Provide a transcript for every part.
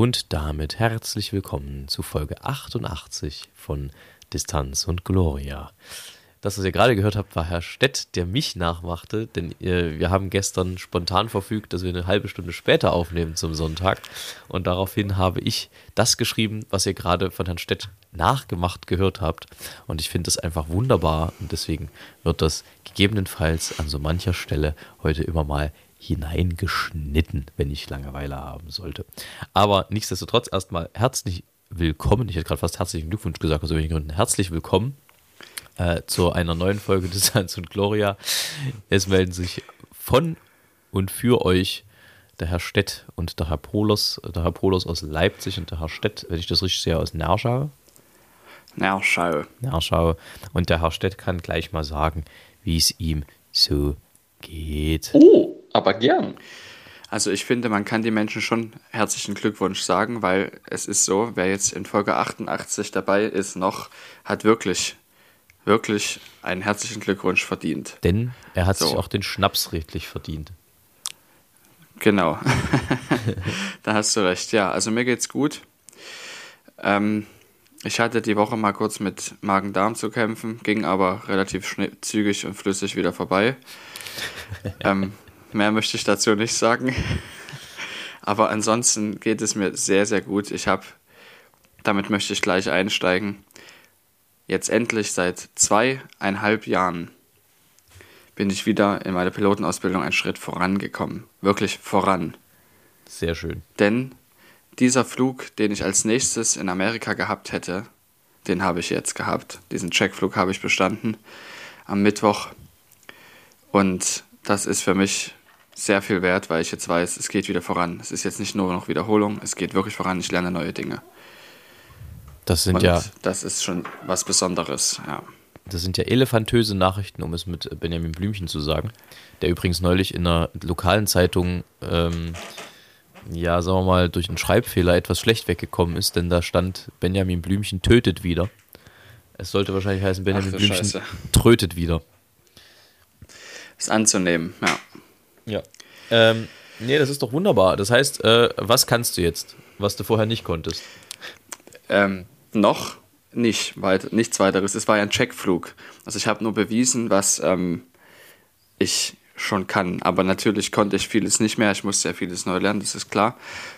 Und damit herzlich willkommen zu Folge 88 von Distanz und Gloria. Das, was ihr gerade gehört habt, war Herr Stett, der mich nachmachte, denn äh, wir haben gestern spontan verfügt, dass wir eine halbe Stunde später aufnehmen zum Sonntag. Und daraufhin habe ich das geschrieben, was ihr gerade von Herrn Stett nachgemacht gehört habt. Und ich finde das einfach wunderbar und deswegen wird das gegebenenfalls an so mancher Stelle heute immer mal hineingeschnitten, wenn ich Langeweile haben sollte. Aber nichtsdestotrotz erstmal herzlich willkommen. Ich hätte gerade fast herzlichen Glückwunsch gesagt, aus irgendwelchen Gründen. Herzlich willkommen äh, zu einer neuen Folge des Hans und Gloria. Es melden sich von und für euch der Herr Stett und der Herr Polos, der Herr Polos aus Leipzig und der Herr Stett, wenn ich das richtig sehe, aus Nerschau. Nerschau. Nerschau. Und der Herr Stett kann gleich mal sagen, wie es ihm so geht. Oh, aber gern. Also ich finde, man kann die Menschen schon herzlichen Glückwunsch sagen, weil es ist so, wer jetzt in Folge 88 dabei ist noch, hat wirklich wirklich einen herzlichen Glückwunsch verdient. Denn er hat so. sich auch den Schnaps redlich verdient. Genau. da hast du recht. Ja, also mir geht's gut. Ähm, ich hatte die Woche mal kurz mit Magen-Darm zu kämpfen, ging aber relativ zügig und flüssig wieder vorbei. ähm, mehr möchte ich dazu nicht sagen. aber ansonsten geht es mir sehr, sehr gut. Ich habe, damit möchte ich gleich einsteigen, jetzt endlich seit zweieinhalb Jahren bin ich wieder in meiner Pilotenausbildung einen Schritt vorangekommen. Wirklich voran. Sehr schön. Denn dieser Flug, den ich als nächstes in Amerika gehabt hätte, den habe ich jetzt gehabt. Diesen Checkflug habe ich bestanden am Mittwoch. Und das ist für mich sehr viel wert, weil ich jetzt weiß, es geht wieder voran. Es ist jetzt nicht nur noch Wiederholung, es geht wirklich voran. Ich lerne neue Dinge. Das sind Und ja. Das ist schon was Besonderes, ja. Das sind ja elefantöse Nachrichten, um es mit Benjamin Blümchen zu sagen, der übrigens neulich in einer lokalen Zeitung, ähm, ja, sagen wir mal, durch einen Schreibfehler etwas schlecht weggekommen ist, denn da stand Benjamin Blümchen tötet wieder. Es sollte wahrscheinlich heißen, Benjamin Blümchen Scheiße. trötet wieder. Ist anzunehmen, ja. Ja. Ähm, nee, das ist doch wunderbar. Das heißt, äh, was kannst du jetzt, was du vorher nicht konntest? Ähm, noch nicht, weit, nichts weiteres. Es war ja ein Checkflug. Also ich habe nur bewiesen, was ähm, ich schon kann. Aber natürlich konnte ich vieles nicht mehr. Ich musste ja vieles neu lernen, das ist klar.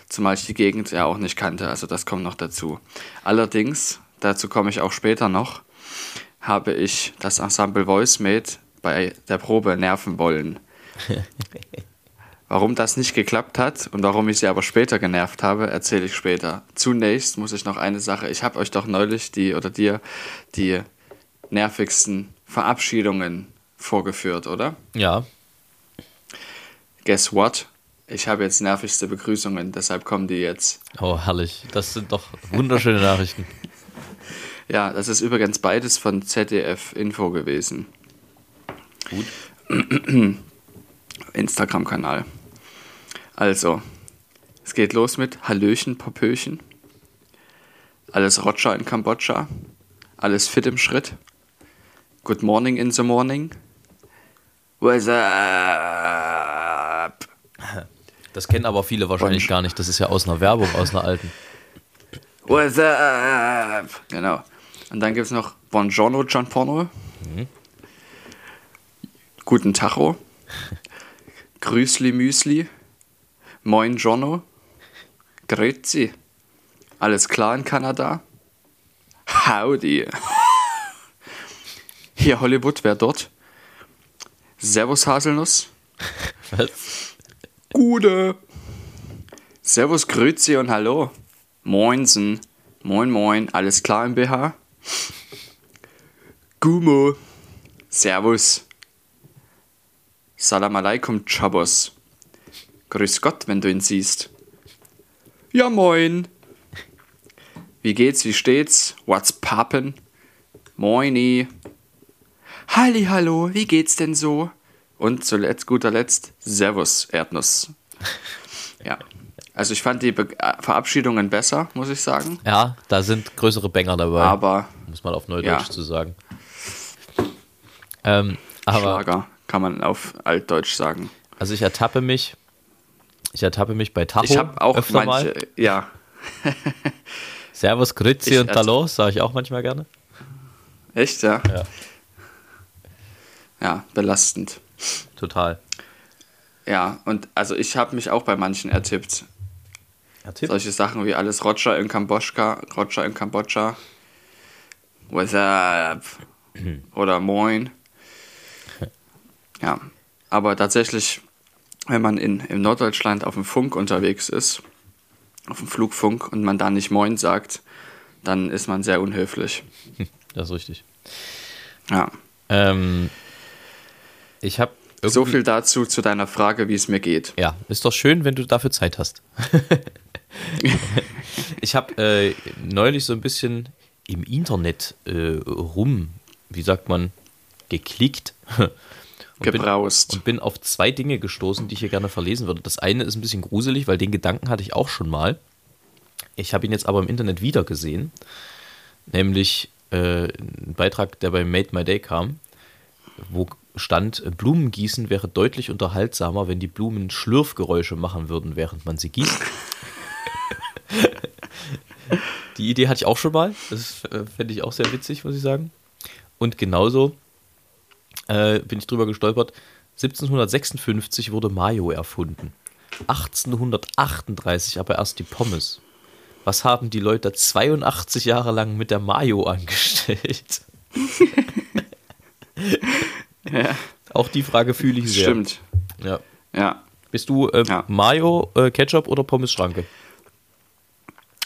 Zumal ich die Gegend ja auch nicht kannte. Also das kommt noch dazu. Allerdings, dazu komme ich auch später noch, habe ich das Ensemble VoiceMate bei der Probe nerven wollen. Warum das nicht geklappt hat und warum ich sie aber später genervt habe, erzähle ich später. Zunächst muss ich noch eine Sache. Ich habe euch doch neulich die oder dir die nervigsten Verabschiedungen vorgeführt, oder? Ja. Guess what? Ich habe jetzt nervigste Begrüßungen, deshalb kommen die jetzt. Oh, herrlich. Das sind doch wunderschöne Nachrichten. ja, das ist übrigens beides von ZDF Info gewesen. Gut. Instagram-Kanal. Also, es geht los mit Hallöchen, Popöchen. Alles Roger in Kambodscha. Alles fit im Schritt. Good morning in the morning. What's up? Das kennen aber viele wahrscheinlich gar nicht. Das ist ja aus einer Werbung, aus einer alten. What's up? Genau. Und dann gibt es noch Buongiorno Gianforno. Mhm. Guten Tacho. Grüßli Müsli. Moin Jono. Grüezi. Alles klar in Kanada? Howdy. Hier Hollywood, wer dort? Servus Haselnuss. Was? Gute. Servus Grüezi und Hallo. Moinsen. Moin Moin. Alles klar im BH? Gumo. Servus. Salam alaikum, Chabos. Grüß Gott, wenn du ihn siehst. Ja, moin. Wie geht's, wie steht's? What's poppin'? Moini. Halli, hallo, wie geht's denn so? Und zuletzt, guter Letzt, Servus, Erdnuss. Ja. Also ich fand die Be äh, Verabschiedungen besser, muss ich sagen. Ja, da sind größere Banger dabei. Aber muss man auf Neudeutsch Ja. zu sagen. Ähm, aber Schlager kann man auf Altdeutsch sagen. also ich ertappe mich, ich ertappe mich bei Tacho Ich habe auch öfter manche, mal. ja, Servus, Grüezi und Hallo, sage ich auch manchmal gerne. echt, ja. Ja. Ja, belastend. Total. Ja, und also ich habe mich auch bei manchen ertippt. Ertippt? Solche Sachen wie alles Roger in Kambodscha, Roger in Kambodscha. What's up? Oder Moin. Ja, aber tatsächlich, wenn man in, in Norddeutschland auf dem Funk unterwegs ist, auf dem Flugfunk und man da nicht Moin sagt, dann ist man sehr unhöflich. Das ist richtig. Ja. Ähm, ich habe So viel dazu zu deiner Frage, wie es mir geht. Ja, ist doch schön, wenn du dafür Zeit hast. ich habe äh, neulich so ein bisschen im Internet äh, rum, wie sagt man, geklickt. Und bin, Gebraust. und bin auf zwei Dinge gestoßen, die ich hier gerne verlesen würde. Das eine ist ein bisschen gruselig, weil den Gedanken hatte ich auch schon mal. Ich habe ihn jetzt aber im Internet wieder gesehen. Nämlich äh, ein Beitrag, der bei Made My Day kam, wo stand, Blumengießen wäre deutlich unterhaltsamer, wenn die Blumen Schlürfgeräusche machen würden, während man sie gießt. die Idee hatte ich auch schon mal. Das äh, fände ich auch sehr witzig, muss ich sagen. Und genauso äh, bin ich drüber gestolpert. 1756 wurde Mayo erfunden. 1838 aber erst die Pommes. Was haben die Leute 82 Jahre lang mit der Mayo angestellt? Ja, Auch die Frage fühle ich sehr. stimmt. Ja. Ja. Bist du äh, Ja. Mayo, äh, Ketchup oder Pommes-Schranke?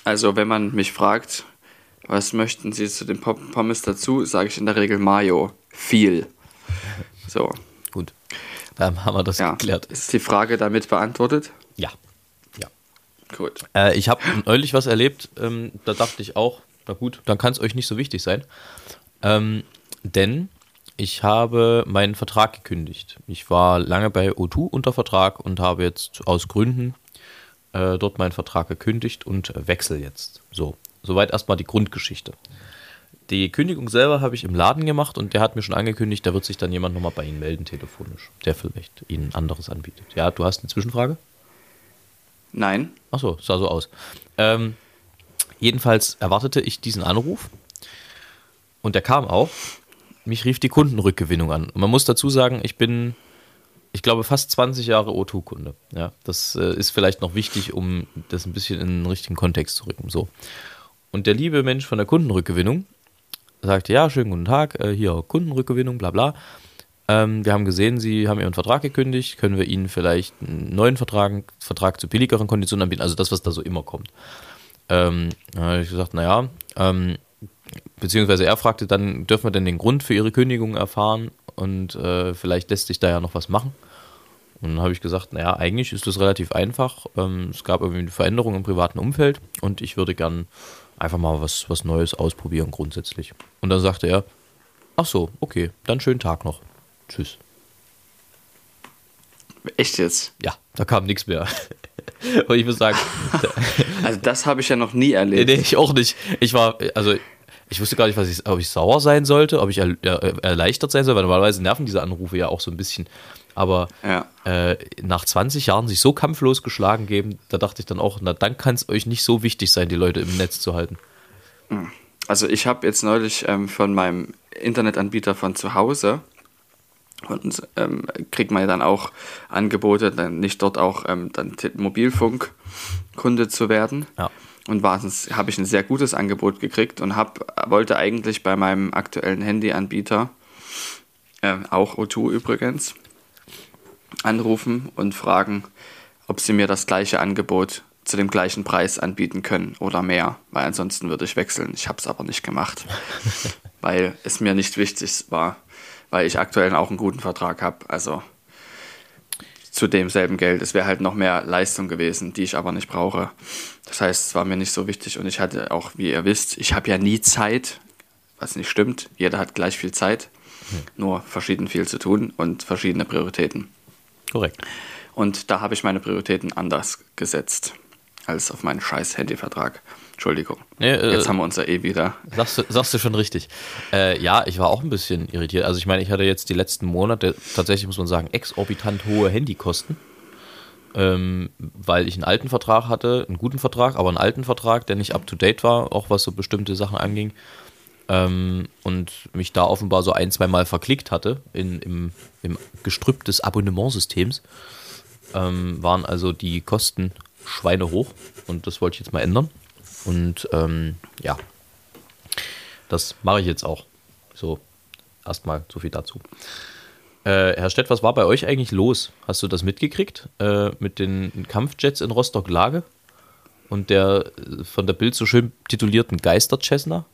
Also, wenn man mich fragt, was möchten Sie zu den Pom- Pommes dazu, sage ich in der Regel Mayo. Viel. So, Gut. Dann haben wir das ja. geklärt. Ist die Frage damit beantwortet? Ja. ja. Gut. Äh, ich habe neulich was erlebt, ähm, da dachte ich auch, na gut, dann kann es euch nicht so wichtig sein. Ähm, denn ich habe meinen Vertrag gekündigt. Ich war lange bei O2 unter Vertrag und habe jetzt aus Gründen äh, dort meinen Vertrag gekündigt und wechsle jetzt. So, soweit erstmal die Grundgeschichte. Die Kündigung selber habe ich im Laden gemacht und der hat mir schon angekündigt, da wird sich dann jemand nochmal bei Ihnen melden, telefonisch, der vielleicht Ihnen anderes anbietet. Ja, du hast eine Zwischenfrage? Nein? Achso, sah so aus. Ähm, jedenfalls erwartete ich diesen Anruf und der kam auch. Mich rief die Kundenrückgewinnung an. Und man muss dazu sagen, ich bin, ich glaube, fast 20 Jahre O2-Kunde. Ja, das äh, ist vielleicht noch wichtig, um das ein bisschen in den richtigen Kontext zu rücken. So. Und der liebe Mensch von der Kundenrückgewinnung sagte, ja, schönen guten Tag, äh, hier Kundenrückgewinnung, bla bla. Ähm, wir haben gesehen, Sie haben Ihren Vertrag gekündigt. Können wir Ihnen vielleicht einen neuen Vertrag, Vertrag zu billigeren Konditionen anbieten? Also das, was da so immer kommt. Ähm, da habe ich gesagt, naja, ähm, beziehungsweise er fragte dann, dürfen wir denn den Grund für Ihre Kündigung erfahren? Und äh, vielleicht lässt sich da ja noch was machen. Und dann habe ich gesagt, naja, eigentlich ist das relativ einfach. Ähm, es gab irgendwie eine Veränderung im privaten Umfeld und ich würde gern einfach mal was, was Neues ausprobieren grundsätzlich. Und dann sagte er, ach so, okay, dann schönen Tag noch. Tschüss. Echt jetzt? Ja, da kam nichts mehr. Und ich muss sagen, Also, das habe ich ja noch nie erlebt. nee, ich auch nicht. Ich war, also, ich wusste gar nicht, was ich, ob ich sauer sein sollte, ob ich er, er, erleichtert sein soll, weil normalerweise nerven diese Anrufe ja auch so ein bisschen. Aber Ja. äh, nach 20 Jahren sich so kampflos geschlagen geben, da dachte ich dann auch, na dann kann es euch nicht so wichtig sein, die Leute im Netz zu halten. Also ich habe jetzt neulich ähm, von meinem Internetanbieter von zu Hause und ähm, kriegt man ja dann auch Angebote, dann nicht dort auch ähm, dann Mobilfunkkunde zu werden. Ja. Und habe ich ein sehr gutes Angebot gekriegt und hab, wollte eigentlich bei meinem aktuellen Handyanbieter, äh, auch O2 übrigens, anrufen und fragen, ob sie mir das gleiche Angebot zu dem gleichen Preis anbieten können oder mehr, weil ansonsten würde ich wechseln. Ich habe es aber nicht gemacht, weil es mir nicht wichtig war, weil ich aktuell auch einen guten Vertrag habe. Also zu demselben Geld. Es wäre halt noch mehr Leistung gewesen, die ich aber nicht brauche. Das heißt, es war mir nicht so wichtig und ich hatte auch, wie ihr wisst, ich habe ja nie Zeit, was nicht stimmt. Jeder hat gleich viel Zeit, hm. nur verschieden viel zu tun und verschiedene Prioritäten. Korrekt. Und da habe ich meine Prioritäten anders gesetzt als auf meinen scheiß Handyvertrag. Entschuldigung. Nee, äh, Jetzt haben wir uns ja eh wieder. Sagst du, sagst du schon richtig. Äh, ja, ich war auch ein bisschen irritiert. Also ich meine, ich hatte jetzt die letzten Monate tatsächlich, muss man sagen, exorbitant hohe Handykosten. Ähm, weil ich einen alten Vertrag hatte, einen guten Vertrag, aber einen alten Vertrag, der nicht up-to-date war, auch was so bestimmte Sachen anging. Ähm, und mich da offenbar so ein, zwei Mal verklickt hatte in, im, im Gestrüpp des Abonnementsystems. Ähm, waren also die Kosten schweinehoch und das wollte ich jetzt mal ändern. Und ähm, ja, das mache ich jetzt auch. So, erstmal so viel dazu. Äh, Herr Stett, was war bei euch eigentlich los? Hast du das mitgekriegt äh, mit den Kampfjets in Rostock-Lage und der äh, von der Bild so schön titulierten Geister-Cessna?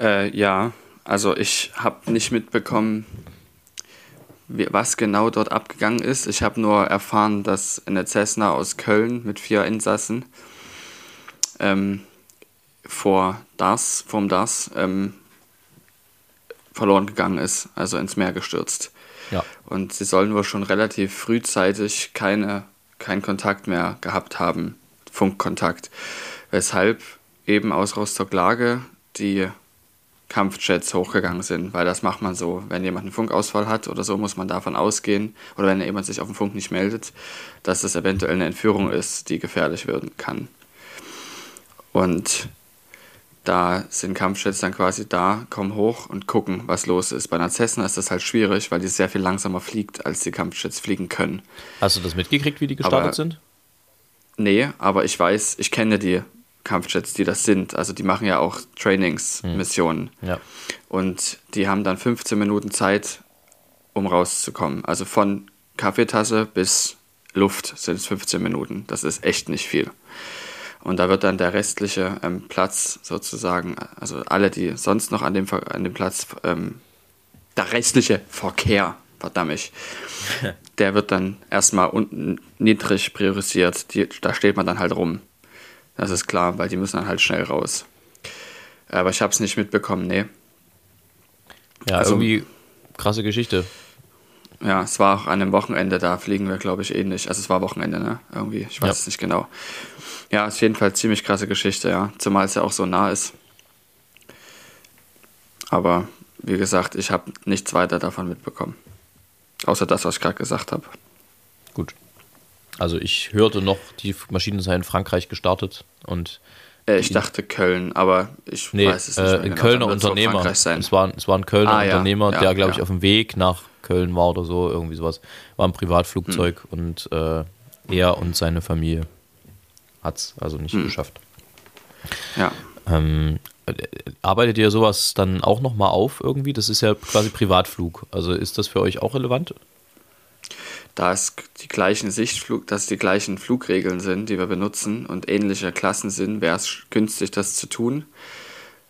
Äh, ja, also ich habe nicht mitbekommen, was genau dort abgegangen ist. Ich habe nur erfahren, dass eine Cessna aus Köln mit vier Insassen ähm, vor das, vom das ähm, verloren gegangen ist, also ins Meer gestürzt. Ja. Und sie sollen wohl schon relativ frühzeitig keine, keinen Kontakt mehr gehabt haben, Funkkontakt. Weshalb eben aus Rostock-Lage die Kampfjets hochgegangen sind, weil das macht man so. Wenn jemand einen Funkausfall hat oder so, muss man davon ausgehen, oder wenn jemand sich auf dem Funk nicht meldet, dass es eventuell eine Entführung ist, die gefährlich werden kann. Und da sind Kampfjets dann quasi da, kommen hoch und gucken, was los ist. Bei einer Cessna ist das halt schwierig, weil die sehr viel langsamer fliegt, als die Kampfjets fliegen können. Hast du das mitgekriegt, wie die gestartet aber, sind? Nee, aber ich weiß, ich kenne die Kampfjets, die das sind. Also die machen ja auch Trainingsmissionen. Hm. Ja. Und die haben dann 15 Minuten Zeit, um rauszukommen. Also von Kaffeetasse bis Luft sind es 15 Minuten. Das ist echt nicht viel. Und da wird dann der restliche ähm, Platz sozusagen, also alle, die sonst noch an dem, an dem Platz, ähm, der restliche Verkehr, verdammt, der wird dann erstmal unten niedrig priorisiert. Die, da steht man dann halt rum. Das ist klar, weil die müssen dann halt schnell raus. Aber ich habe es nicht mitbekommen, nee. Ja, also, irgendwie krasse Geschichte. Ja, es war auch an einem Wochenende, da fliegen wir, glaube ich, ähnlich. Also es war Wochenende, ne? Irgendwie, ich weiß ja. es nicht genau. Ja, ist auf jeden Fall ziemlich krasse Geschichte, ja. Zumal es ja auch so nah ist. Aber wie gesagt, ich habe nichts weiter davon mitbekommen. Außer das, was ich gerade gesagt habe. Gut. Also ich hörte noch, die Maschinen seien in Frankreich gestartet und äh, ich dachte Köln, aber ich nee, weiß es nicht. Äh, ein genau. Kölner Unternehmer. Es war, es war ein Kölner ah, Unternehmer, ja, der, glaube ja. ich, auf dem Weg nach Köln war oder so, irgendwie sowas. War ein Privatflugzeug hm. und äh, er und seine Familie hat es also nicht hm. geschafft. Ja. Ähm, arbeitet ihr sowas dann auch nochmal auf irgendwie? Das ist ja quasi Privatflug. Also ist das für euch auch relevant? Da es die gleichen Sichtflug, dass die gleichen Flugregeln sind, die wir benutzen und ähnliche Klassen sind, wäre es günstig, das zu tun.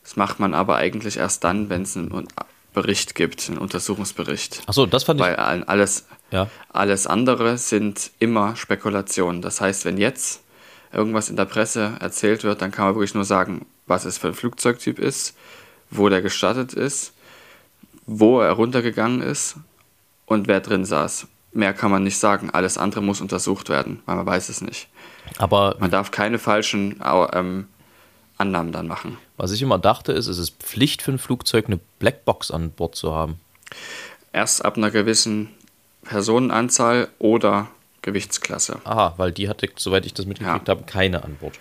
Das macht man aber eigentlich erst dann, wenn es einen Bericht gibt, einen Untersuchungsbericht. Achso, das fand ich. Weil alles, ja. alles andere sind immer Spekulationen. Das heißt, wenn jetzt irgendwas in der Presse erzählt wird, dann kann man wirklich nur sagen, was es für ein Flugzeugtyp ist, wo der gestartet ist, wo er runtergegangen ist und wer drin saß. Mehr kann man nicht sagen. Alles andere muss untersucht werden, weil man weiß es nicht. Aber man darf keine falschen ähm, Annahmen dann machen. Was ich immer dachte, ist, es ist Pflicht für ein Flugzeug, eine Blackbox an Bord zu haben. Erst ab einer gewissen Personenanzahl oder Gewichtsklasse. Aha, weil die hatte, soweit ich das mitgekriegt ja. habe, keine an Bord.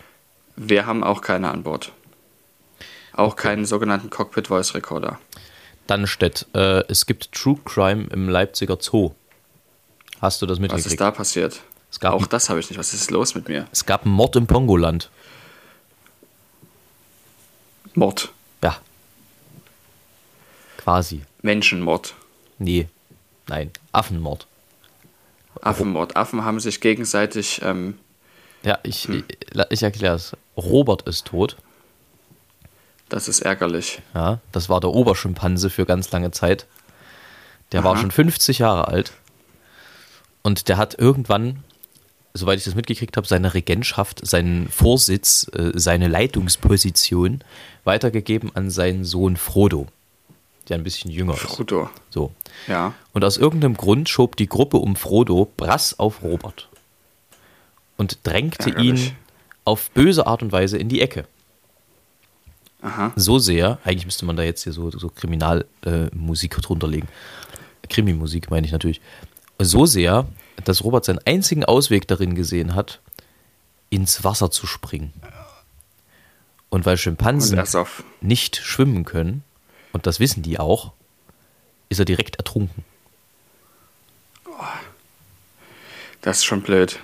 Wir haben auch keine an Bord. Auch okay. keinen sogenannten Cockpit Voice Recorder. Dann steht, äh, es gibt True Crime im Leipziger Zoo. Hast du das mitgekriegt? Was ist da passiert? auch das habe ich nicht. Was ist los mit mir? Es gab einen Mord im Pongoland. Mord? Ja. Quasi. Menschenmord? Nee. Nein. Affenmord. Affenmord. Affen haben sich gegenseitig. Ähm, ja, ich, hm. ich, ich erkläre es. Robert ist tot. Das ist ärgerlich. Ja, das war der Oberschimpanse für ganz lange Zeit. Der Aha. war schon 50 Jahre alt. Und der hat irgendwann, soweit ich das mitgekriegt habe, seine Regentschaft, seinen Vorsitz, äh, seine Leitungsposition weitergegeben an seinen Sohn Frodo, der ein bisschen jünger ist. Frodo. So. Ja. Und aus irgendeinem Grund schob die Gruppe um Frodo Brass auf Robert und drängte ihn auf böse Art und Weise in die Ecke. Aha. So sehr, eigentlich müsste man da jetzt hier so, so Kriminalmusik äh, drunter legen. Krimi-Musik meine ich natürlich. So sehr, dass Robert seinen einzigen Ausweg darin gesehen hat, ins Wasser zu springen. Und weil Und Schimpansen auf. nicht schwimmen können, und das wissen die auch, ist er direkt ertrunken. Das ist schon blöd.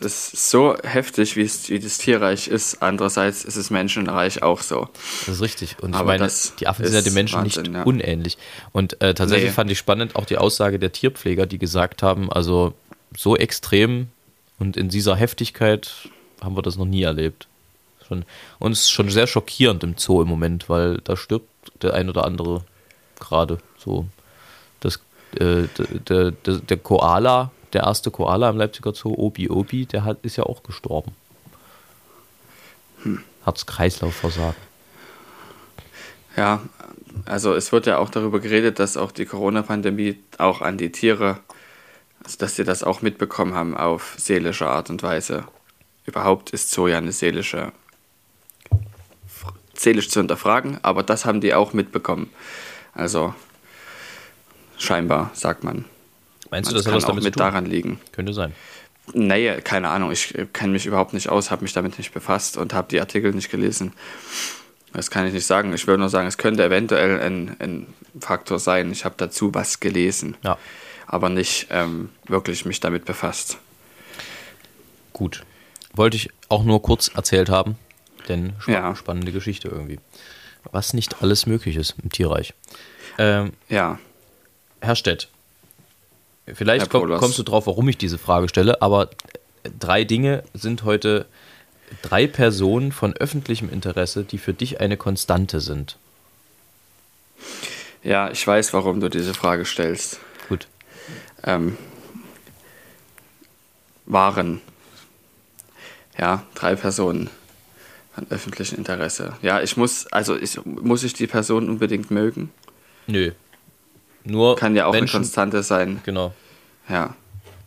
Es ist so heftig, wie, es, wie das Tierreich ist. Andererseits ist es Menschenreich auch so. Das ist richtig. Und ich Aber meine, das die Affen sind ja den Menschen Wahnsinn, nicht ja. unähnlich. Und äh, tatsächlich Nee. fand ich spannend auch die Aussage der Tierpfleger, die gesagt haben, also so extrem und in dieser Heftigkeit haben wir das noch nie erlebt. Schon, und es ist schon sehr schockierend im Zoo im Moment, weil da stirbt der ein oder andere gerade so. Das, äh, der, der, der Koala, der erste Koala im Leipziger Zoo, Obi Obi, der hat, ist ja auch gestorben. Hm. Herz-Kreislauf-Versagen. Ja, also es wird ja auch darüber geredet, dass auch die Corona-Pandemie auch an die Tiere, also dass sie das auch mitbekommen haben auf seelische Art und Weise. Überhaupt ist Zoo ja eine seelische, seelisch zu hinterfragen, aber das haben die auch mitbekommen. Also scheinbar, sagt man. Meinst du, Das das kann was auch damit zu mit daran liegen. Könnte sein. Nee, keine Ahnung. Ich kenne mich überhaupt nicht aus, habe mich damit nicht befasst und habe die Artikel nicht gelesen. Das kann ich nicht sagen. Ich würde nur sagen, es könnte eventuell ein, ein Faktor sein. Ich habe dazu was gelesen, Ja, aber nicht ähm, wirklich mich damit befasst. gut. Wollte ich auch nur kurz erzählt haben, denn spa Ja. spannende Geschichte irgendwie. Was nicht alles möglich ist im Tierreich. Ähm, Ja, Herr Stett, vielleicht komm, kommst du drauf, warum ich diese Frage stelle, aber drei Dinge sind heute drei Personen von öffentlichem Interesse, die für dich eine Konstante sind. ja, ich weiß, warum du diese Frage stellst. Gut. Ähm, waren ja drei Personen von öffentlichem Interesse. Ja, ich muss, also ich, muss ich die Person unbedingt mögen? Nö. Nur Kann ja auch Menschen, eine Konstante sein. Genau. Ja.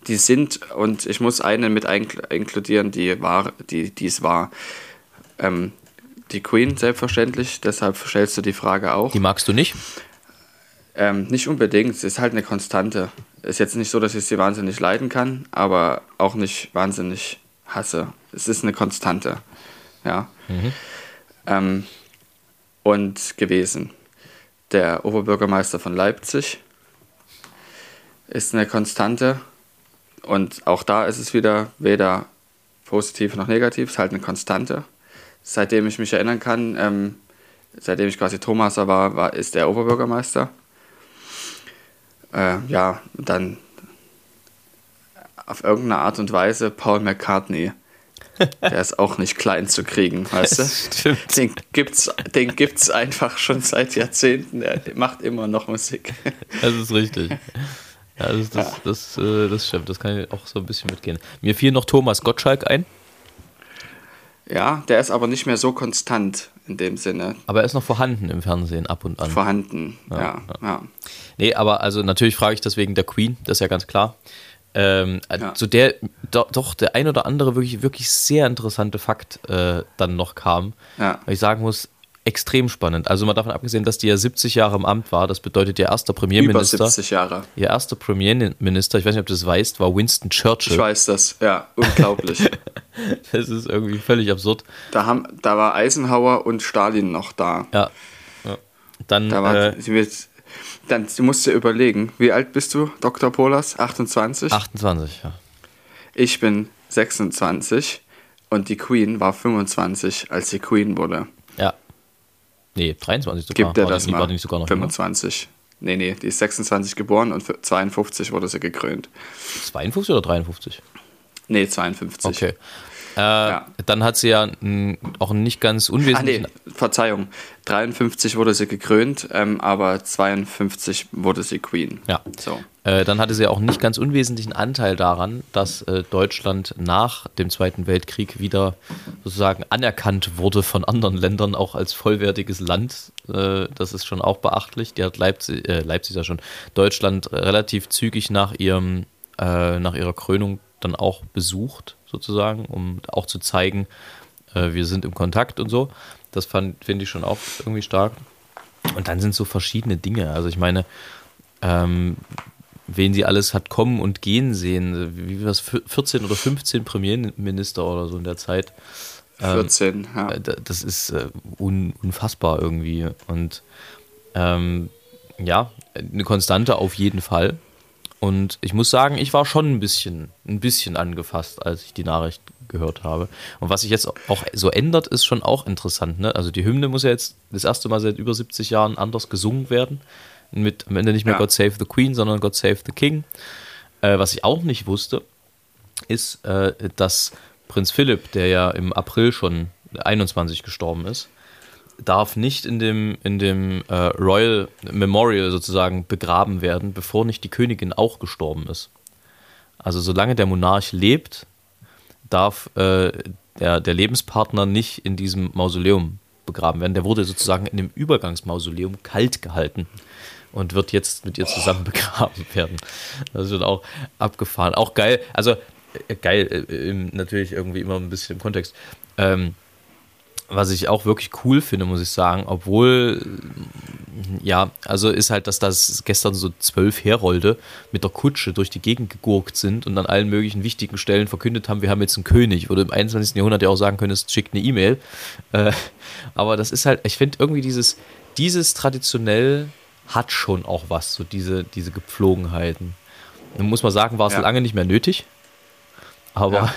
Die sind, und ich muss eine mit inkludieren, die war, die, die es war. Ähm, die Queen, selbstverständlich, deshalb stellst du die Frage auch. Die magst du nicht? Ähm, nicht unbedingt, es ist halt eine Konstante. Ist jetzt nicht so, dass ich sie wahnsinnig leiden kann, aber auch nicht wahnsinnig hasse. Es ist eine Konstante. Ja. Ähm, und gewesen. Der Oberbürgermeister von Leipzig ist eine Konstante. Und auch da ist es wieder weder positiv noch negativ, es ist halt eine Konstante. Seitdem ich mich erinnern kann, ähm, seitdem ich quasi Thomaser war, war ist der Oberbürgermeister. Äh, ja, dann auf irgendeine Art und Weise Paul McCartney. Der ist auch nicht klein zu kriegen, weißt du? Stimmt. Den gibt's, den gibt's einfach schon seit Jahrzehnten. Der macht immer noch Musik. Das ist richtig. Ja, das, das, das, äh, das stimmt. Das kann ich auch so ein bisschen mitgehen. Mir fiel noch Thomas Gottschalk ein, Ja, der ist aber nicht mehr so konstant in dem Sinne aber er ist noch vorhanden im Fernsehen ab und an. vorhanden. Ja, ja. Nee, aber also natürlich frage ich das wegen der Queen, das ist ja ganz klar. Ähm, Ja. Zu der do, doch der ein oder andere wirklich, wirklich sehr interessante Fakt äh, dann noch kam. Ja. Weil ich sagen muss, extrem spannend. Also mal davon abgesehen, dass die ja 70 Jahre im Amt war, das bedeutet, ihr erster Über Premierminister, 70 Jahre. ihr erster Premierminister, ich weiß nicht, ob du das weißt, war Winston Churchill. Ich weiß das, ja, unglaublich. Das ist irgendwie völlig absurd. da, haben, da war Eisenhower und Stalin noch da. Ja. ja. Dann Da war, äh, wird, dann, du musst dir überlegen, wie alt bist du, Dr. Polas? 28? 28, ja. Ich bin 26 und die Queen war 25, als sie Queen wurde. Ja. Nee, 23 sogar. Gibt er das die, mal? War die nicht sogar noch jünger? 25. Nee, nee, die ist 26 geboren und für 52 wurde sie gekrönt. 52 oder 53? Nee, 52. Okay. Äh, ja. Dann hat sie ja n, auch nicht ganz unwesentlich. Ah, nee, Verzeihung. 53 wurde sie gekrönt, ähm, aber 52 wurde sie Queen. Ja. So. Äh, dann hatte sie auch nicht ganz unwesentlichen Anteil daran, dass äh, Deutschland nach dem Zweiten Weltkrieg wieder sozusagen anerkannt wurde von anderen Ländern, auch als vollwertiges Land. Äh, das ist schon auch beachtlich. Die hat Leipzig, äh, Leipzig ja schon, Deutschland relativ zügig nach ihrem äh, nach ihrer Krönung dann auch besucht, sozusagen, um auch zu zeigen, äh, wir sind im Kontakt und so. Das finde ich schon auch irgendwie stark. Und dann sind so verschiedene Dinge. Also ich meine, ähm, wen sie alles hat kommen und gehen sehen, wie war es, 14 oder 15 Premierminister oder so in der Zeit. 14, ähm, ja. Äh, das ist äh, un, unfassbar irgendwie. Und ähm, ja, eine Konstante auf jeden Fall. Und ich muss sagen, ich war schon ein bisschen, ein bisschen angefasst, als ich die Nachricht gehört habe. Und was sich jetzt auch so ändert, ist schon auch interessant. Ne? Also die Hymne muss ja jetzt das erste Mal seit über 70 Jahren anders gesungen werden. Mit am Ende nicht mehr ja. God Save the Queen, sondern God Save the King. Äh, was ich auch nicht wusste, ist, äh, dass Prinz Philipp, der ja im April schon 21 gestorben ist, darf nicht in dem, in dem äh, Royal Memorial sozusagen begraben werden, bevor nicht die Königin auch gestorben ist. Also solange der Monarch lebt, darf äh, der, der Lebenspartner nicht in diesem Mausoleum begraben werden. Der wurde sozusagen in dem Übergangsmausoleum kalt gehalten und wird jetzt mit ihr zusammen begraben werden. Das wird auch abgefahren. Auch geil, also äh, geil, äh, natürlich irgendwie immer ein bisschen im Kontext. Ähm, was ich auch wirklich cool finde, muss ich sagen, obwohl, ja, also ist halt, dass das gestern so zwölf Herolde mit der Kutsche durch die Gegend gegurkt sind und an allen möglichen wichtigen Stellen verkündet haben, wir haben jetzt einen König. Oder im 21. Jahrhundert ja auch sagen können, es schickt eine E-Mail. Äh, aber das ist halt, ich finde irgendwie dieses, dieses traditionell hat schon auch was, so diese, diese Gepflogenheiten. Dann muss man sagen, war es ja. lange nicht mehr nötig. Aber ja.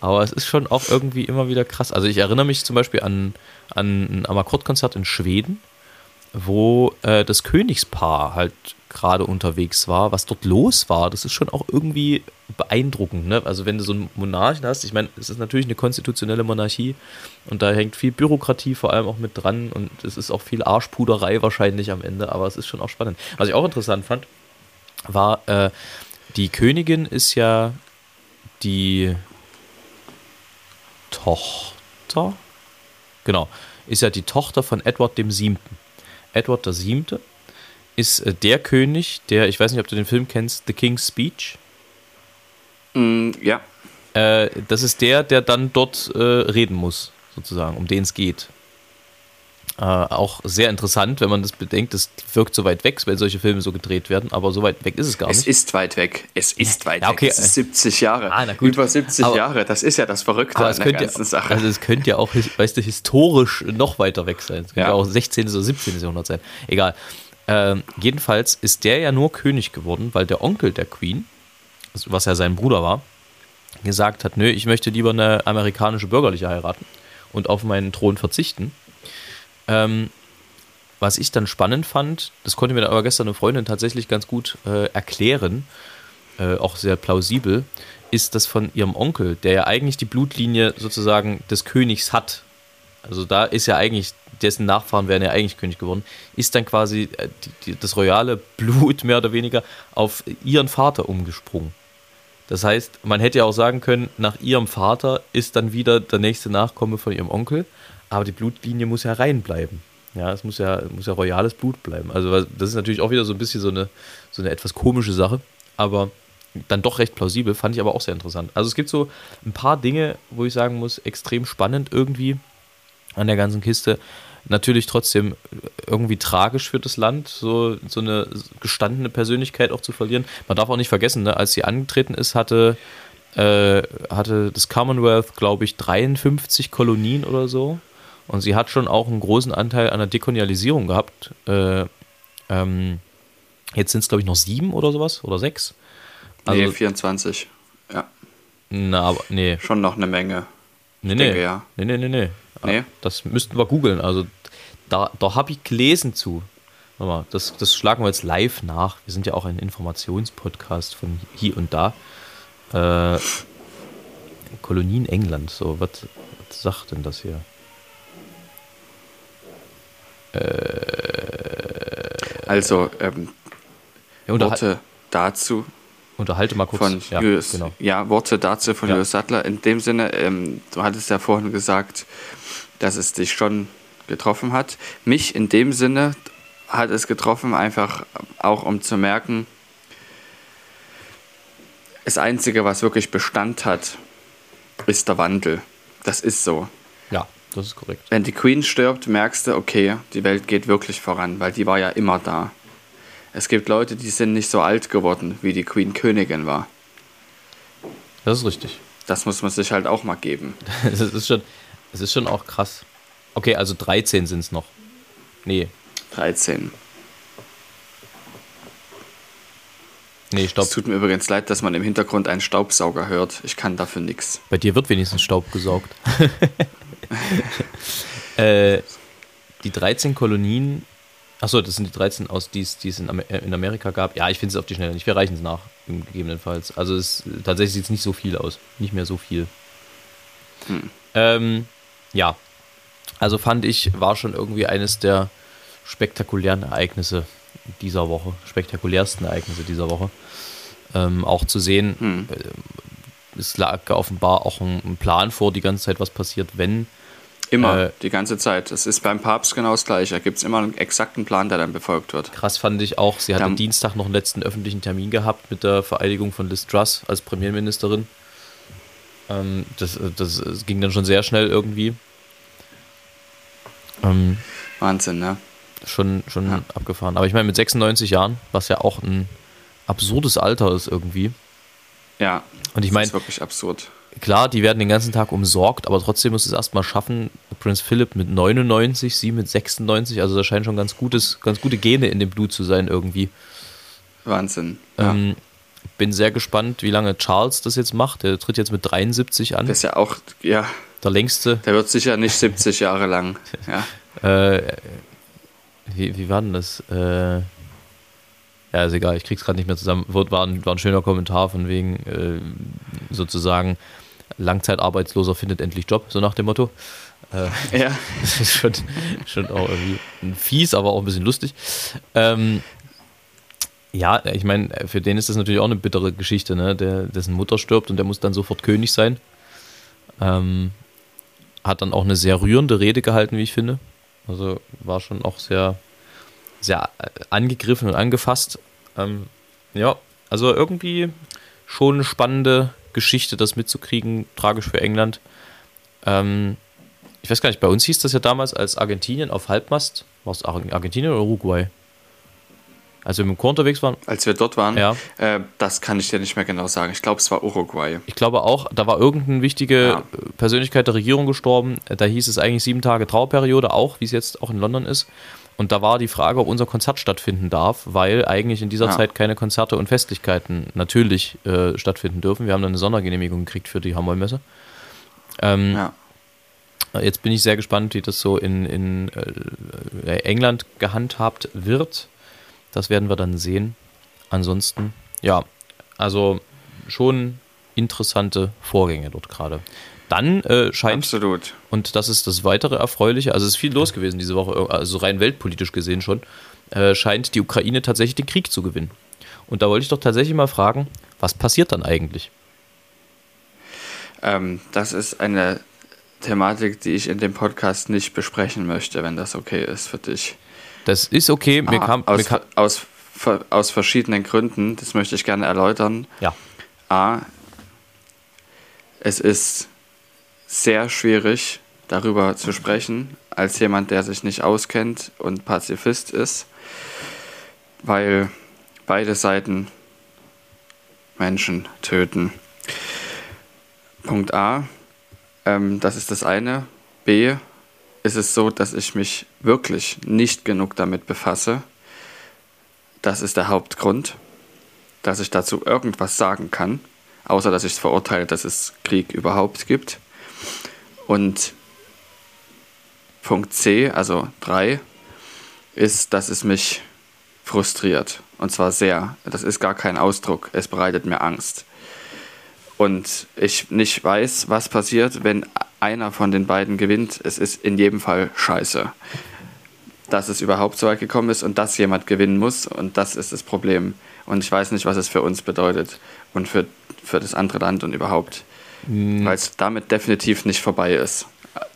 Aber es ist schon auch irgendwie immer wieder krass. Also ich erinnere mich zum Beispiel an, an ein Amakord-Konzert in Schweden, wo äh, das Königspaar halt gerade unterwegs war, was dort los war, das ist schon auch irgendwie beeindruckend. Ne? Also wenn du so einen Monarchen hast, ich meine, es ist natürlich eine konstitutionelle Monarchie und da hängt viel Bürokratie vor allem auch mit dran und es ist auch viel Arschpuderei wahrscheinlich am Ende, aber es ist schon auch spannend. Was ich auch interessant fand, war, äh, die Königin ist ja die Tochter, genau, ist ja die Tochter von Edward dem Siebten. Edward der Siebte ist äh, der König, der, ich weiß nicht, ob du den Film kennst, The King's Speech. Mm, ja. Äh, das ist der, der dann dort äh, reden muss, sozusagen, um den es geht. Äh, auch sehr interessant, wenn man das bedenkt. Das wirkt so weit weg, weil solche Filme so gedreht werden, aber so weit weg ist es gar nicht. Es ist weit weg. Es ist weit ja, okay. weg. Es ist 70 Jahre. Ah, Über 70 aber, Jahre. Das ist ja das Verrückte an der ganzen ja, Sache. Also es könnte ja auch, weißt du, historisch noch weiter weg sein. Es könnte ja. auch 16. oder 17. Jahrhundert sein. Egal. Ähm, jedenfalls ist der ja nur König geworden, weil der Onkel der Queen, was ja sein Bruder war, gesagt hat, nö, ich möchte lieber eine amerikanische Bürgerliche heiraten und auf meinen Thron verzichten. Ähm, was ich dann spannend fand, das konnte mir aber gestern eine Freundin tatsächlich ganz gut äh, erklären, äh, auch sehr plausibel, ist das von ihrem Onkel, der ja eigentlich die Blutlinie sozusagen des Königs hat. Also da ist ja eigentlich, dessen Nachfahren wären ja eigentlich König geworden, ist dann quasi äh, die, die, das royale Blut mehr oder weniger auf ihren Vater umgesprungen. Das heißt, man hätte ja auch sagen können, nach ihrem Vater ist dann wieder der nächste Nachkomme von ihrem Onkel aber die Blutlinie muss ja rein bleiben. Ja, es muss ja, muss ja royales Blut bleiben. Also das ist natürlich auch wieder so ein bisschen so eine, so eine etwas komische Sache, aber dann doch recht plausibel, fand ich aber auch sehr interessant. Also es gibt so ein paar Dinge, wo ich sagen muss, extrem spannend irgendwie an der ganzen Kiste. Natürlich trotzdem irgendwie tragisch für das Land, so, so eine gestandene Persönlichkeit auch zu verlieren. Man darf auch nicht vergessen, ne, als sie angetreten ist, hatte, äh, hatte das Commonwealth, glaube ich, 53 Kolonien oder so. Und sie hat schon auch einen großen Anteil an der Dekolonialisierung gehabt. Äh, ähm, jetzt sind es, glaube ich, noch sieben oder sowas oder sechs. Also, nee, 24. Ja. Na, aber nee. Schon noch eine Menge. Nee, nee. Denke, ja. nee. Nee, nee, nee. nee. Das müssten wir googeln. Also da, da habe ich gelesen zu. Mal, das, das schlagen wir jetzt live nach. Wir sind ja auch ein Informationspodcast von hier und da. Äh, Kolonien England. So, was sagt denn das hier? Also, ähm, Ja, Worte dazu Unterhalte mal kurz. von ja, genau. ja, Worte dazu von Ja. Julius Sattler. In dem Sinne, ähm, du hattest ja vorhin gesagt, dass es dich schon getroffen hat. Mich in dem Sinne hat es getroffen, einfach auch um zu merken, das Einzige, was wirklich Bestand hat, ist der Wandel. Das ist so. Das ist korrekt. Wenn die Queen stirbt, merkst du, okay, die Welt geht wirklich voran, weil die war ja immer da. Es gibt Leute, die sind nicht so alt geworden, wie die Queen Königin war. Das ist richtig. Das muss man sich halt auch mal geben. Es ist schon, es ist schon auch krass. Okay, also 13 sind es noch. Nee, 13. nee, stopp. Es tut mir übrigens leid, dass man im Hintergrund einen Staubsauger hört. Ich kann dafür nichts. Bei dir wird wenigstens Staub gesaugt. äh, die 13 Kolonien. Achso, das sind die 13 aus, die es die es in, Amer äh, in Amerika gab. Ja, ich finde es auf die Schnelle nicht. Wir reichen es nach, gegebenenfalls. Also es, tatsächlich sieht es nicht so viel aus. Nicht mehr so viel. Ähm, ja. Also fand ich, war schon irgendwie eines der spektakulären Ereignisse dieser Woche. Spektakulärsten Ereignisse dieser Woche. Ähm, auch zu sehen, äh, es lag offenbar auch ein, ein Plan vor, die ganze Zeit, was passiert, wenn. Immer, Äh, die ganze Zeit. Es ist beim Papst genau das Gleiche. Da gibt es immer einen exakten Plan, der dann befolgt wird. Krass fand ich auch, sie hat am Dienstag noch einen letzten öffentlichen Termin gehabt mit der Vereidigung von Liz Truss als Premierministerin. Ähm, das, das, das ging dann schon sehr schnell irgendwie. Ähm, Wahnsinn, ne? schon schon Ja. abgefahren. Aber ich meine, mit 96 Jahren, was ja auch ein absurdes Alter ist irgendwie. Ja. Und ich das meine, ist wirklich absurd. klar, die werden den ganzen Tag umsorgt, aber trotzdem muss es erstmal schaffen. Prinz Philipp mit 99, sie mit 96, also da scheinen schon ganz gutes, ganz gute Gene in dem Blut zu sein irgendwie. Wahnsinn. Ja. Ähm, bin sehr gespannt, wie lange Charles das jetzt macht. Der tritt jetzt mit 73 an. Das ist ja auch, ja, Der längste. der wird sicher nicht 70 Jahre lang. Ja. Äh, wie, wie war denn das? Äh, ja, ist egal, ich krieg's gerade nicht mehr zusammen. War, ein, war ein schöner Kommentar von wegen äh, sozusagen Langzeitarbeitsloser findet endlich Job, so nach dem Motto. Äh, ja. Das ist schon, schon auch irgendwie fies, aber auch ein bisschen lustig. Ähm, ja, ich meine, für den ist das natürlich auch eine bittere Geschichte, ne? Der, dessen Mutter stirbt und der muss dann sofort König sein. Ähm, hat dann auch eine sehr rührende Rede gehalten, wie ich finde. Also war schon auch sehr, sehr äh, angegriffen und angefasst. Ähm, ja, also irgendwie schon eine spannende Geschichte, das mitzukriegen. Tragisch für England. Ähm, ich weiß gar nicht, bei uns hieß das ja damals als Argentinien auf Halbmast. War es Ar- Argentinien oder Uruguay? Als wir mit dem Chor unterwegs waren, Als wir dort waren, Ja. äh, das kann ich dir nicht mehr genau sagen. Ich glaube, es war Uruguay. ich glaube auch, da war irgendeine wichtige Ja. äh, Persönlichkeit der Regierung gestorben. Äh, Da hieß es eigentlich sieben Tage Trauerperiode, auch wie es jetzt auch in London ist. Und da war die Frage, ob unser Konzert stattfinden darf, weil eigentlich in dieser Ja. Zeit keine Konzerte und Festlichkeiten natürlich äh, stattfinden dürfen. Wir haben dann eine Sondergenehmigung gekriegt für die Hammermesse. Ähm, Ja. Jetzt bin ich sehr gespannt, wie das so in, in äh, England gehandhabt wird. Das werden wir dann sehen. Ansonsten, ja, also schon interessante Vorgänge dort gerade. Dann äh, scheint, Absolut. und das ist das weitere Erfreuliche, also es ist viel los gewesen diese Woche, also rein weltpolitisch gesehen schon, äh, scheint die Ukraine tatsächlich den Krieg zu gewinnen. Und da wollte ich doch tatsächlich mal fragen, was passiert dann eigentlich? Ähm, das ist eine Thematik, die ich in dem Podcast nicht besprechen möchte, wenn das okay ist für dich. Das ist okay, mir Ah, kam, aus, mir kam aus, aus verschiedenen Gründen, das möchte ich gerne erläutern. ja, A, es ist sehr schwierig, darüber zu sprechen, als jemand, der sich nicht auskennt und Pazifist ist, weil beide Seiten Menschen töten. Punkt A, ähm, das ist das eine. B, ist es so, dass ich mich wirklich nicht genug damit befasse. Das ist der Hauptgrund, dass ich dazu irgendwas sagen kann, außer dass ich es verurteile, dass es Krieg überhaupt gibt. Und Punkt C, also 3, ist, dass es mich frustriert. Und zwar sehr. Das ist gar kein Ausdruck. Es bereitet mir Angst. und ich nicht weiß, was passiert, wenn einer von den beiden gewinnt. Es ist in jedem Fall scheiße, dass es überhaupt so weit gekommen ist und dass jemand gewinnen muss. Und das ist das Problem. Und ich weiß nicht, was es für uns bedeutet und für, für das andere Land und überhaupt. Mhm. Weil es damit definitiv nicht vorbei ist.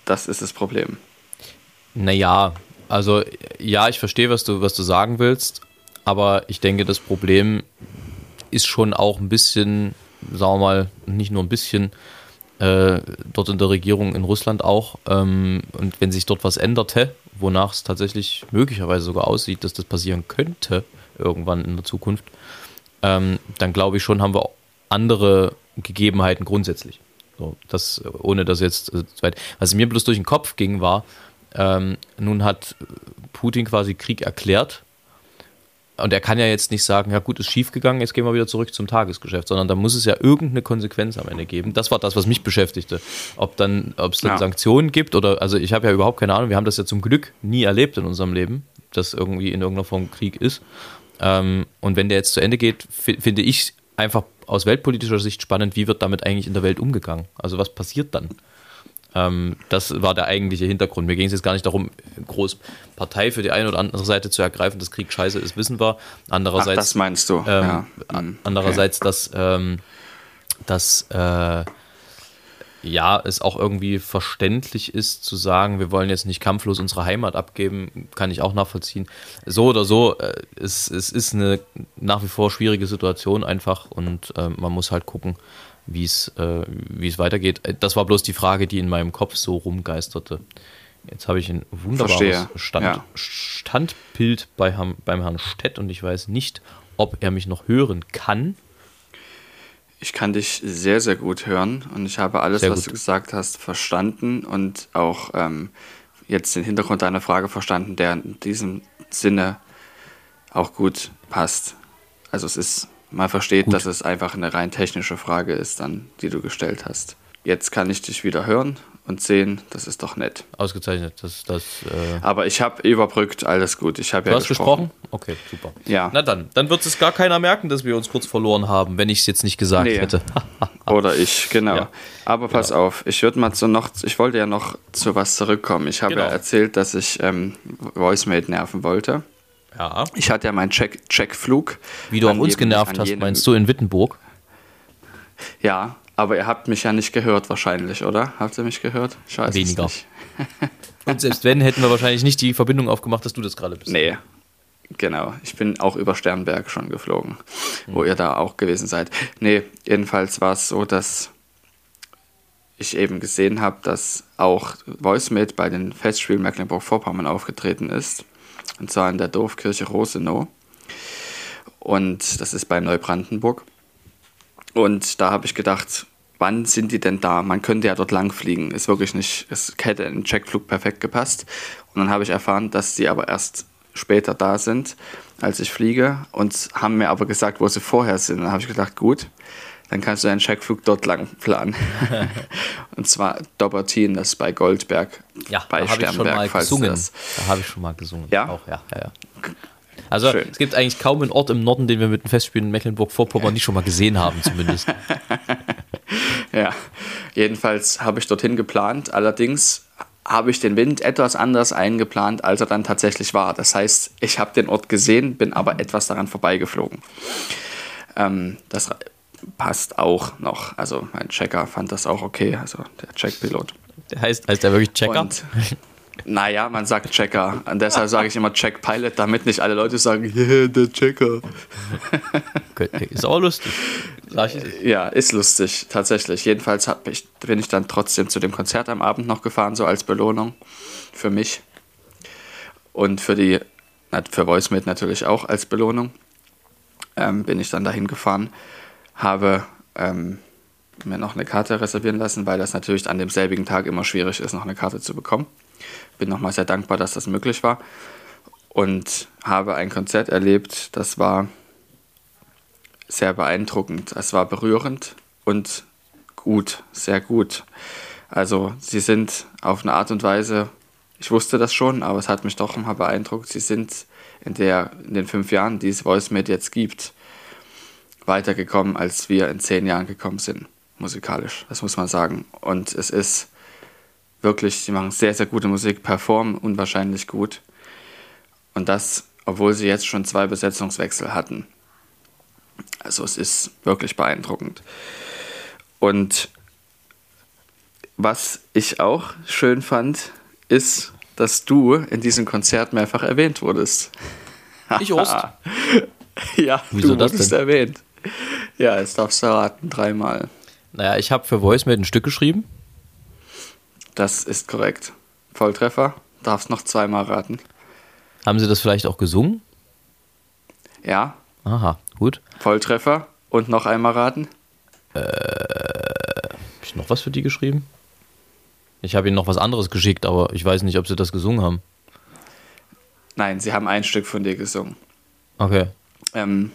Das ist das Problem. Naja, also ja, ich verstehe, was du, was du sagen willst, aber ich denke, das Problem ist schon auch ein bisschen, sagen wir mal, nicht nur ein bisschen, äh, dort in der Regierung in Russland auch. Ähm, und wenn sich dort was änderte, wonach es tatsächlich möglicherweise sogar aussieht, dass das passieren könnte irgendwann in der Zukunft, ähm, dann glaube ich schon, haben wir andere Gegebenheiten grundsätzlich. So, das, ohne dass jetzt, äh, was mir bloß durch den Kopf ging, war, ähm, nun hat Putin quasi Krieg erklärt und er kann ja jetzt nicht sagen, ja gut, ist schief gegangen, jetzt gehen wir wieder zurück zum Tagesgeschäft, sondern da muss es ja irgendeine Konsequenz am Ende geben. Das war das, was mich beschäftigte. Ob dann, ob es dann ja. Sanktionen gibt oder, also ich habe ja überhaupt keine Ahnung, wir haben das ja zum Glück nie erlebt in unserem Leben, dass irgendwie in irgendeiner Form Krieg ist. Ähm, und wenn der jetzt zu Ende geht, finde ich einfach aus weltpolitischer Sicht spannend, wie wird damit eigentlich in der Welt umgegangen? Also was passiert dann? Ähm, das war der eigentliche Hintergrund. Mir ging es jetzt gar nicht darum, groß Partei für die eine oder andere Seite zu ergreifen, dass Krieg scheiße ist, wissen wir. Andererseits, Ach, das meinst du? Ähm, ja. Andererseits, okay. dass, ähm, dass äh, ja, es auch irgendwie verständlich ist zu sagen, wir wollen jetzt nicht kampflos unsere Heimat abgeben, kann ich auch nachvollziehen. So oder so, äh, es, es ist eine nach wie vor schwierige Situation einfach und äh, man muss halt gucken, wie es äh, es weitergeht. Äh, das war bloß die Frage, die in meinem Kopf so rumgeisterte. Jetzt habe ich ein wunderbares Stand, ja. Standbild bei beim Herrn Stett und ich weiß nicht, ob er mich noch hören kann. Ich kann dich sehr, sehr gut hören und ich habe alles, was du gesagt hast, verstanden und auch ähm, jetzt den Hintergrund deiner Frage verstanden, der in diesem Sinne auch gut passt. Also es ist man versteht, Gut. dass es einfach eine rein technische Frage ist, dann, die du gestellt hast. Jetzt kann ich dich wieder hören und sehen, das ist doch nett. Ausgezeichnet, das das. Äh Aber ich habe überbrückt, alles gut. Ich habe ja hast gesprochen. gesprochen? Okay, super. Ja. Na dann, dann wird es gar keiner merken, dass wir uns kurz verloren haben, wenn ich es jetzt nicht gesagt nee. hätte. Oder ich, genau. Ja. Aber pass ja. auf, ich würde mal zu noch, ich wollte ja noch zu was zurückkommen. Ich habe genau. ja erzählt, dass ich ähm, VoiceMate nerven wollte. Ja. Ich hatte ja meinen Check Checkflug. Wie du auch uns genervt hast, meinst du in Wittenburg? Ja, aber ihr habt mich ja nicht gehört wahrscheinlich, oder? Habt ihr mich gehört? Ich weiß Weniger. Und selbst wenn, hätten wir wahrscheinlich nicht die Verbindung aufgemacht, dass du das gerade bist. Nee, genau. Ich bin auch über Sternberg schon geflogen, hm. wo ihr da auch gewesen seid. Nee, jedenfalls war es so, dass ich eben gesehen habe, dass auch VoiceMate bei den Festspielen Mecklenburg-Vorpommern aufgetreten ist und zwar in der Dorfkirche Rosenow. Und das ist bei Neubrandenburg. Und da habe ich gedacht, wann sind die denn da? Man könnte ja dort lang fliegen. Ist wirklich nicht, es hätte in den Checkflug perfekt gepasst. Und dann habe ich erfahren, dass sie aber erst später da sind, als ich fliege. Und haben mir aber gesagt, wo sie vorher sind. dann habe ich gedacht, gut, dann kannst du einen Checkflug dort lang planen. und zwar Dobertin, das ist bei Goldberg, ja, bei da Sternberg. Ich schon mal gesungen. Das. Da habe ich schon mal gesungen. Ja? Auch, ja, ja, ja. Also Schön. es gibt eigentlich kaum einen Ort im Norden, den wir mit dem Festspiel in Mecklenburg-Vorpommern nicht schon mal gesehen haben, zumindest. ja, jedenfalls habe ich dorthin geplant. Allerdings habe ich den Wind etwas anders eingeplant, als er dann tatsächlich war. Das heißt, ich habe den Ort gesehen, bin aber etwas daran vorbeigeflogen. Ähm, das passt auch noch. Also mein Checker fand das auch okay, also der Checkpilot. Der heißt, heißt der wirklich Checker? Und, naja, man sagt Checker. Und deshalb sage ich immer Checkpilot, damit nicht alle Leute sagen, yeah, der Checker. Ist auch lustig. Ja, ist lustig, tatsächlich. Jedenfalls ich, bin ich dann trotzdem zu dem Konzert am Abend noch gefahren, so als Belohnung für mich. Und für die, für VoiceMate natürlich auch als Belohnung. Ähm, bin ich dann dahin gefahren habe ähm, mir noch eine Karte reservieren lassen, weil das natürlich an demselbigen Tag immer schwierig ist, noch eine Karte zu bekommen. Bin nochmal sehr dankbar, dass das möglich war und habe ein Konzert erlebt, das war sehr beeindruckend. Es war berührend und gut, sehr gut. Also sie sind auf eine Art und Weise, ich wusste das schon, aber es hat mich doch mal beeindruckt, sie sind in, der, in den fünf Jahren, die es VoiceMate jetzt gibt, weitergekommen, als wir in zehn Jahren gekommen sind. musikalisch, das muss man sagen. Und es ist wirklich, sie machen sehr, sehr gute Musik, performen unwahrscheinlich gut. Und das, obwohl sie jetzt schon zwei Besetzungswechsel hatten. Also es ist wirklich beeindruckend. Und was ich auch schön fand, ist, dass du in diesem Konzert mehrfach erwähnt wurdest. Ich Ost. ja, Wieso du das wurdest denn? erwähnt. Ja, jetzt darfst du raten, dreimal. Naja, ich habe für Voicemail ein Stück geschrieben. Das ist korrekt. Volltreffer. Darfst noch zweimal raten. Haben sie das vielleicht auch gesungen? Ja, Aha, gut. Volltreffer. Und noch einmal raten. Habe ich noch was für die geschrieben? Ich habe ihnen noch was anderes geschickt, aber ich weiß nicht, ob sie das gesungen haben. Nein, sie haben ein Stück von dir gesungen. Okay. Ähm,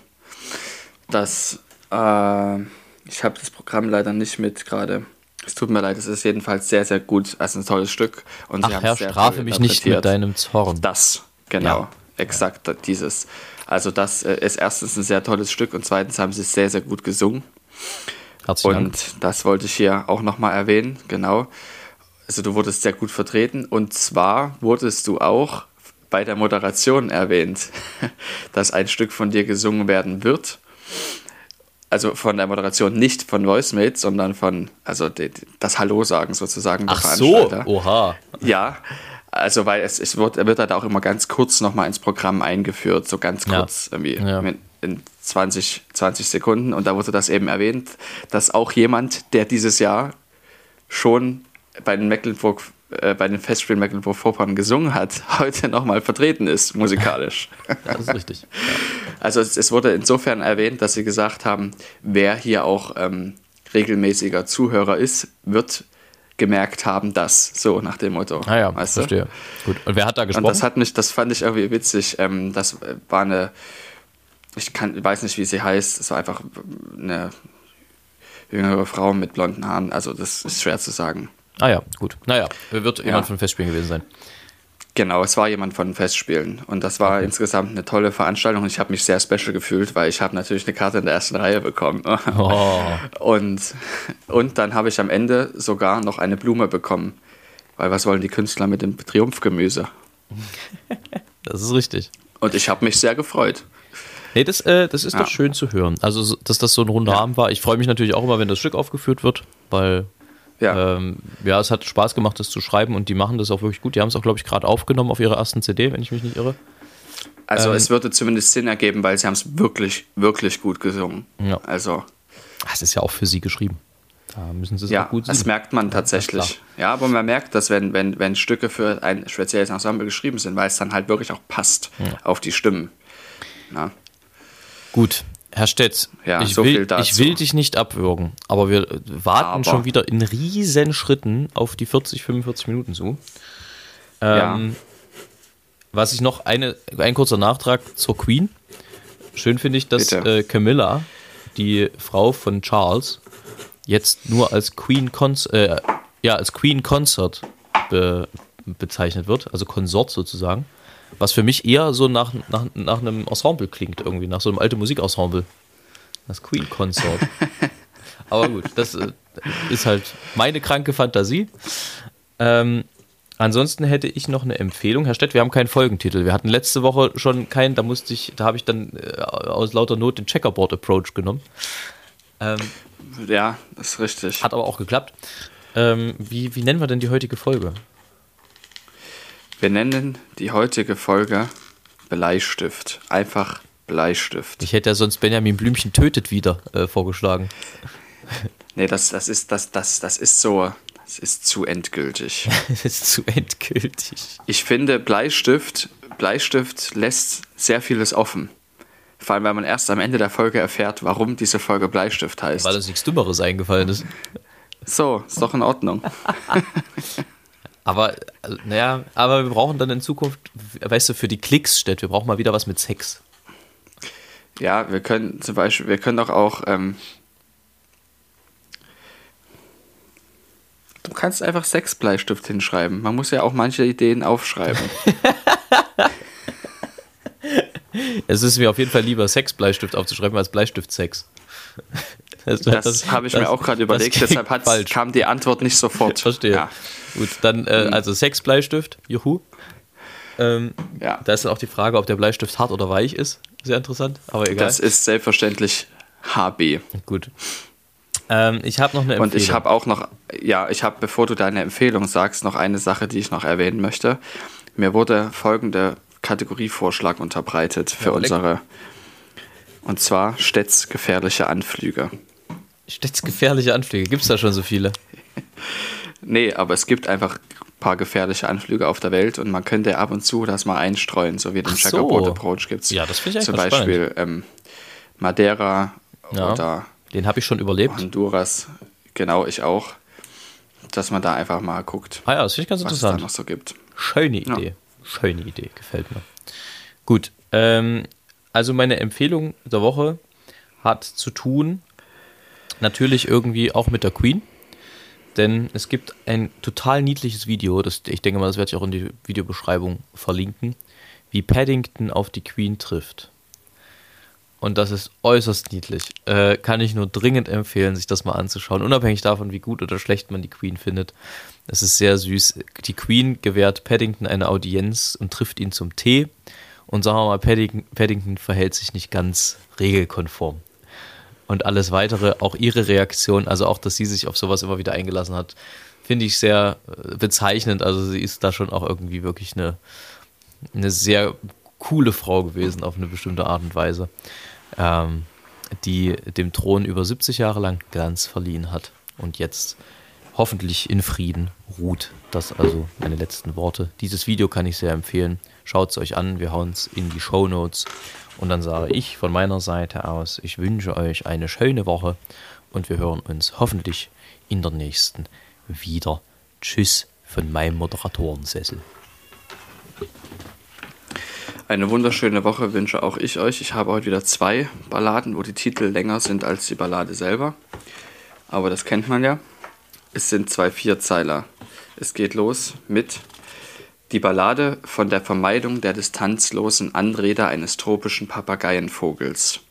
das, äh, ich habe das Programm leider nicht mit gerade. Es tut mir leid, es ist jedenfalls sehr, sehr gut. Es ist ein tolles Stück. Und Ach Herr, strafe mich nicht mit deinem Zorn. Das, genau. Ja. Exakt dieses. Also das äh, ist erstens ein sehr tolles Stück und zweitens haben sie es sehr, sehr gut gesungen. Herzlichen Dank. Und das wollte ich hier auch nochmal erwähnen, genau. Also du wurdest sehr gut vertreten und zwar wurdest du auch bei der Moderation erwähnt, dass ein Stück von dir gesungen werden wird. Also von der Moderation nicht von Voicemate, sondern von, also die, das Hallo sagen sozusagen der Ach so, oha. Ja, also weil es, es wird, wird halt auch immer ganz kurz nochmal ins Programm eingeführt, so ganz Ja. kurz, irgendwie Ja. in, in 20, 20 Sekunden. Und da wurde das eben erwähnt, dass auch jemand, der dieses Jahr schon bei den Mecklenburg, äh, bei den Festspielen Mecklenburg-Vorpommern gesungen hat, heute nochmal vertreten ist, musikalisch. Das ist richtig. Also es, es wurde insofern erwähnt, dass sie gesagt haben, wer hier auch ähm, regelmäßiger Zuhörer ist, wird gemerkt haben, dass so nach dem Motto. Ah ja, weißt du? verstehe. Gut. Und wer hat da Und gesprochen? das hat mich, das fand ich irgendwie witzig. Ähm, das war eine, ich kann, weiß nicht, wie sie heißt. Es war einfach eine jüngere Frau mit blonden Haaren. Also das ist schwer zu sagen. ah ja, gut. Naja, wird Ja. jemand von Festspielen gewesen sein. Genau, es war jemand von Festspielen. Und das war insgesamt eine tolle Veranstaltung. Und ich habe mich sehr special gefühlt, weil ich habe natürlich eine Karte in der ersten Reihe bekommen. Oh, Und, und dann habe ich am Ende sogar noch eine Blume bekommen. Weil was wollen die Künstler mit dem Triumphgemüse? das ist richtig. Und ich habe mich sehr gefreut. Nee, das, äh, das ist Ja. doch schön zu hören. Also, so- dass das so ein runder Ja. Abend war. Ich freue mich natürlich auch immer, wenn das Stück aufgeführt wird, weil Ja, ähm, ja, es hat Spaß gemacht, das zu schreiben und die machen das auch wirklich gut. Die haben es auch, glaube ich, gerade aufgenommen auf ihrer ersten CD, wenn ich mich nicht irre. also ähm, es würde zumindest Sinn ergeben, weil sie haben es wirklich, wirklich gut gesungen. Ja. Also Das ist ja auch für sie geschrieben. Da müssen sie es ja, auch gut das singen. merkt man tatsächlich. Ja, aber man merkt, dass wenn, wenn, wenn Stücke für ein spezielles Ensemble geschrieben sind, weil es dann halt wirklich auch passt auf die Stimmen. Na, Gut, Herr Stett, Ja, ich, so will, ich will dich nicht abwürgen, aber wir warten Aber- schon wieder in riesen Schritten auf die 40, 45 Minuten zu. Ähm, Was ich noch, eine, ein kurzer Nachtrag zur Queen. Schön finde ich, dass äh, Camilla, die Frau von Charles, jetzt nur als Queen, Cons äh, ja, als Queen Consort be bezeichnet wird, also Konsort sozusagen. Was für mich eher so nach, nach, nach einem Ensemble klingt, irgendwie, nach so einem alten Musikensemble. Das Queen Consort. Aber gut, das äh, ist halt meine kranke Fantasie. Ähm, ansonsten hätte ich noch eine Empfehlung. Herr Stett, wir haben keinen Folgentitel. Wir hatten letzte Woche schon keinen, da musste ich, da habe ich dann äh, aus lauter Not den Checkerboard-Approach genommen. Ähm, ja, das ist richtig. hat aber auch geklappt. Ähm, wie, wie nennen wir denn die heutige Folge? Wir nennen die heutige Folge Bleistift. Einfach Bleistift. Ich hätte ja sonst Benjamin Blümchen tötet wieder äh, vorgeschlagen. Nee, das, das, ist, das, das, das ist so, das ist zu endgültig. das ist zu endgültig. Ich finde, Bleistift, Bleistift lässt sehr vieles offen. Vor allem, weil man erst am Ende der Folge erfährt, warum diese Folge Bleistift heißt. Weil uns nichts Dümmeres eingefallen ist. so, ist doch in Ordnung. Aber, also, naja, aber wir brauchen dann in Zukunft, weißt du, für die Klicks steht, wir brauchen mal wieder was mit Sex. Ja, wir können zum Beispiel, wir können doch auch. Ähm, du kannst einfach Sexbleistift hinschreiben. Man muss ja auch manche Ideen aufschreiben. Es ist mir auf jeden Fall lieber, Sexbleistift aufzuschreiben, als Bleistift-Sex. Das, das habe ich das, mir auch gerade überlegt, deshalb kam die Antwort nicht sofort. Verstehe. Ja. Gut, dann äh, mhm. also Sexbleistift, juhu. Ähm, ja. Da ist dann auch die Frage, ob der Bleistift hart oder weich ist. Sehr interessant, aber egal. Das ist selbstverständlich HB. Gut. Ähm, ich habe noch eine Empfehlung. Und ich habe auch noch, ja, ich habe, bevor du deine Empfehlung sagst, noch eine Sache, die ich noch erwähnen möchte. Mir wurde folgende Kategorievorschlag unterbreitet für ja, unsere, und zwar Stets gefährliche Anflüge. Stets gefährliche Anflüge, gibt es da schon so viele? nee, aber es gibt einfach ein paar gefährliche Anflüge auf der Welt und man könnte ab und zu das mal einstreuen, so wie den Checkerboard so. Approach gibt es. Ja, das finde ich Zum Beispiel ähm, Madeira ja, oder den habe ich schon überlebt. Honduras, genau, ich auch. Dass man da einfach mal guckt. Ah ja, das finde ich ganz was interessant. es da noch so gibt. Schöne Idee. Ja. Schöne Idee, gefällt mir. Gut, ähm, also meine Empfehlung der Woche hat zu tun, natürlich irgendwie auch mit der Queen. Denn es gibt ein total niedliches Video, das, ich denke mal, das werde ich auch in die Videobeschreibung verlinken, wie Paddington auf die Queen trifft. Und das ist äußerst niedlich. Äh, kann ich nur dringend empfehlen, sich das mal anzuschauen. Unabhängig davon, wie gut oder schlecht man die Queen findet. Es ist sehr süß. Die Queen gewährt Paddington eine Audienz und trifft ihn zum Tee. Und sagen wir mal, Paddington, Paddington verhält sich nicht ganz regelkonform. Und alles weitere, auch ihre Reaktion, also auch, dass sie sich auf sowas immer wieder eingelassen hat, finde ich sehr äh, bezeichnend. Also sie ist da schon auch irgendwie wirklich eine, eine sehr coole Frau gewesen auf eine bestimmte Art und Weise ähm, die dem Thron über 70 Jahre lang Glanz verliehen hat und jetzt hoffentlich in Frieden ruht. Das also meine letzten Worte. Dieses Video kann ich sehr empfehlen. Schaut es euch an, wir hauen es in die Show Notes. Und dann sage ich von meiner Seite aus, ich wünsche euch eine schöne Woche und wir hören uns hoffentlich in der nächsten wieder. Tschüss von meinem Moderatorensessel. Eine wunderschöne Woche wünsche auch ich euch. Ich habe heute wieder zwei Balladen, wo die Titel länger sind als die Ballade selber. Aber das kennt man ja. Es sind zwei Vierzeiler. Es geht los mit die Ballade von der Vermeidung der distanzlosen Anrede eines tropischen Papageienvogels.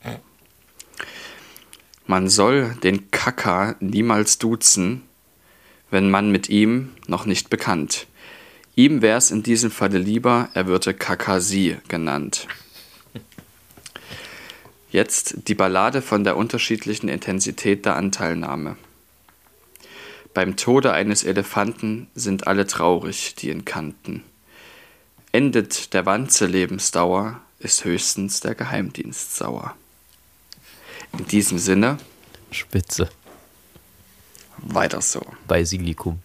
Man soll den Kaka niemals duzen, wenn man mit ihm noch nicht bekannt. Ihm wäre es in diesem Falle lieber, er würde Kakasi genannt. Jetzt die Ballade von der unterschiedlichen Intensität der Anteilnahme. Beim Tode eines Elefanten sind alle traurig, die ihn kannten. Endet der Wanze Lebensdauer, ist höchstens der Geheimdienst sauer. In diesem Sinne. Spitze. Weiter so. Basilikum.